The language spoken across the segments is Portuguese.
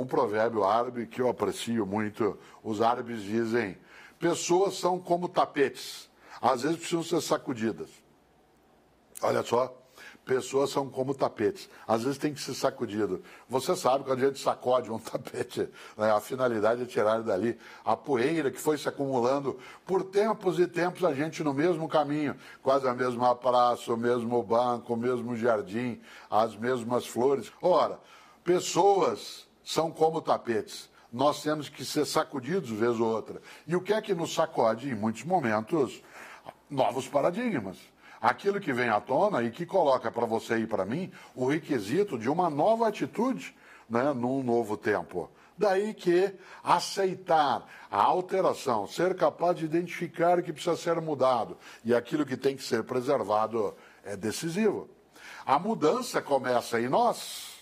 um provérbio árabe que eu aprecio muito. Os árabes dizem: pessoas são como tapetes, às vezes precisam ser sacudidas. Olha só, pessoas são como tapetes. Às vezes tem que ser sacudido. Você sabe quando a gente sacode um tapete, né, a finalidade é tirar dali a poeira que foi se acumulando por tempos e tempos a gente no mesmo caminho, quase a mesma praça, o mesmo banco, o mesmo jardim, as mesmas flores. Ora, pessoas são como tapetes. Nós temos que ser sacudidos vez ou outra. E o que é que nos sacode, em muitos momentos? Novos paradigmas aquilo que vem à tona e que coloca para você e para mim o requisito de uma nova atitude né, num novo tempo. Daí que aceitar a alteração, ser capaz de identificar o que precisa ser mudado e aquilo que tem que ser preservado é decisivo. A mudança começa em nós.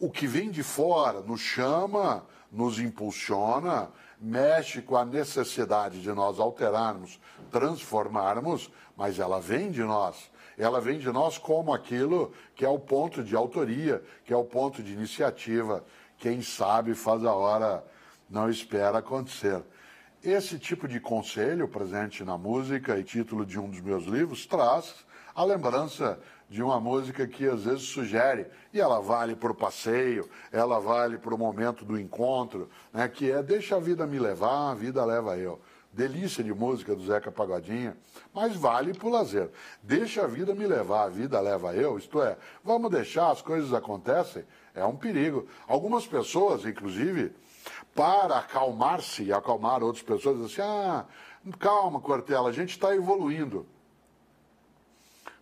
O que vem de fora nos chama, nos impulsiona, mexe com a necessidade de nós alterarmos, transformarmos, mas ela vem de nós. Ela vem de nós como aquilo que é o ponto de autoria, que é o ponto de iniciativa. Quem sabe faz a hora, não espera acontecer. Esse tipo de conselho presente na música e título de um dos meus livros traz a lembrança de uma música que às vezes sugere, e ela vale para o passeio, ela vale para o momento do encontro, né, que é Deixa a vida me levar, a vida leva eu. Delícia de música do Zeca Pagodinha, mas vale para o lazer. Deixa a vida me levar, a vida leva eu, isto é, vamos deixar as coisas acontecem, é um perigo. Algumas pessoas, inclusive, para acalmar-se e acalmar outras pessoas, dizem assim, ah, calma, Cortella, a gente está evoluindo.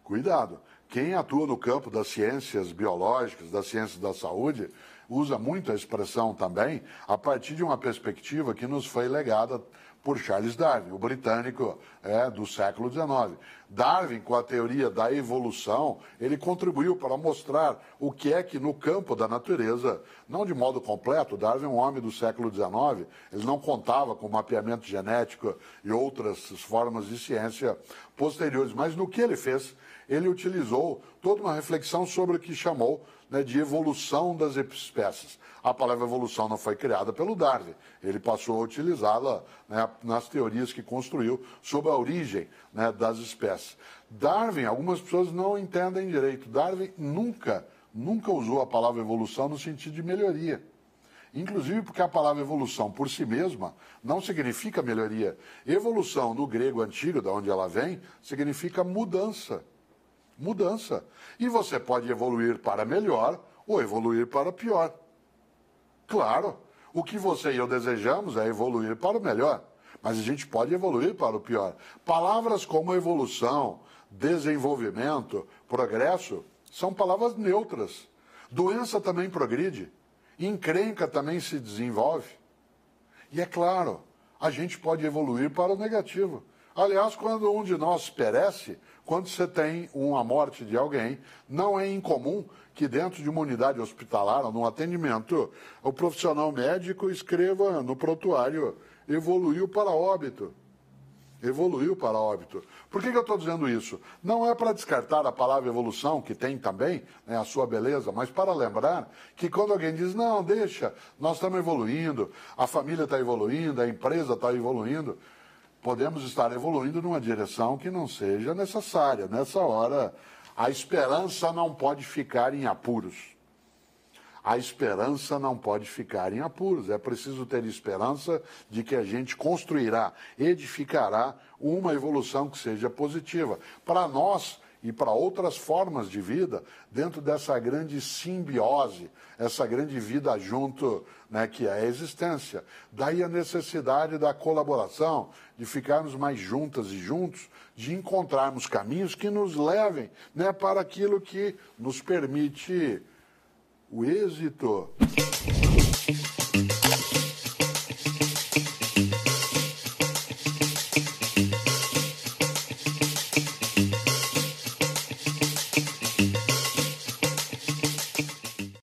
Cuidado, quem atua no campo das ciências biológicas, das ciências da saúde, usa muito a expressão também a partir de uma perspectiva que nos foi legada por Charles Darwin, o britânico é, do século XIX. Darwin, com a teoria da evolução, ele contribuiu para mostrar o que é que no campo da natureza, não de modo completo, Darwin é um homem do século XIX, ele não contava com mapeamento genético e outras formas de ciência posteriores, mas no que ele fez, ele utilizou toda uma reflexão sobre o que chamou né, de evolução das espécies. A palavra evolução não foi criada pelo Darwin, ele passou a utilizá-la né, nas teorias que construiu sobre a origem né, das espécies. Darwin, algumas pessoas não entendem direito. Darwin nunca, nunca usou a palavra evolução no sentido de melhoria. Inclusive porque a palavra evolução por si mesma não significa melhoria. Evolução no grego antigo, da onde ela vem, significa mudança mudança. E você pode evoluir para melhor ou evoluir para pior. Claro, o que você e eu desejamos é evoluir para o melhor, mas a gente pode evoluir para o pior. Palavras como evolução, desenvolvimento, progresso são palavras neutras. Doença também progride, encrenca também se desenvolve. E é claro, a gente pode evoluir para o negativo. Aliás, quando um de nós perece, quando você tem uma morte de alguém, não é incomum que dentro de uma unidade hospitalar ou num atendimento, o profissional médico escreva no prontuário evoluiu para óbito. Evoluiu para óbito. Por que, que eu estou dizendo isso? Não é para descartar a palavra evolução, que tem também né, a sua beleza, mas para lembrar que quando alguém diz, não, deixa, nós estamos evoluindo, a família está evoluindo, a empresa está evoluindo, podemos estar evoluindo numa direção que não seja necessária. Nessa hora, a esperança não pode ficar em apuros. A esperança não pode ficar em apuros. É preciso ter esperança de que a gente construirá, edificará uma evolução que seja positiva. Para nós, e para outras formas de vida dentro dessa grande simbiose, essa grande vida junto né, que é a existência. Daí a necessidade da colaboração, de ficarmos mais juntas e juntos, de encontrarmos caminhos que nos levem né, para aquilo que nos permite o êxito.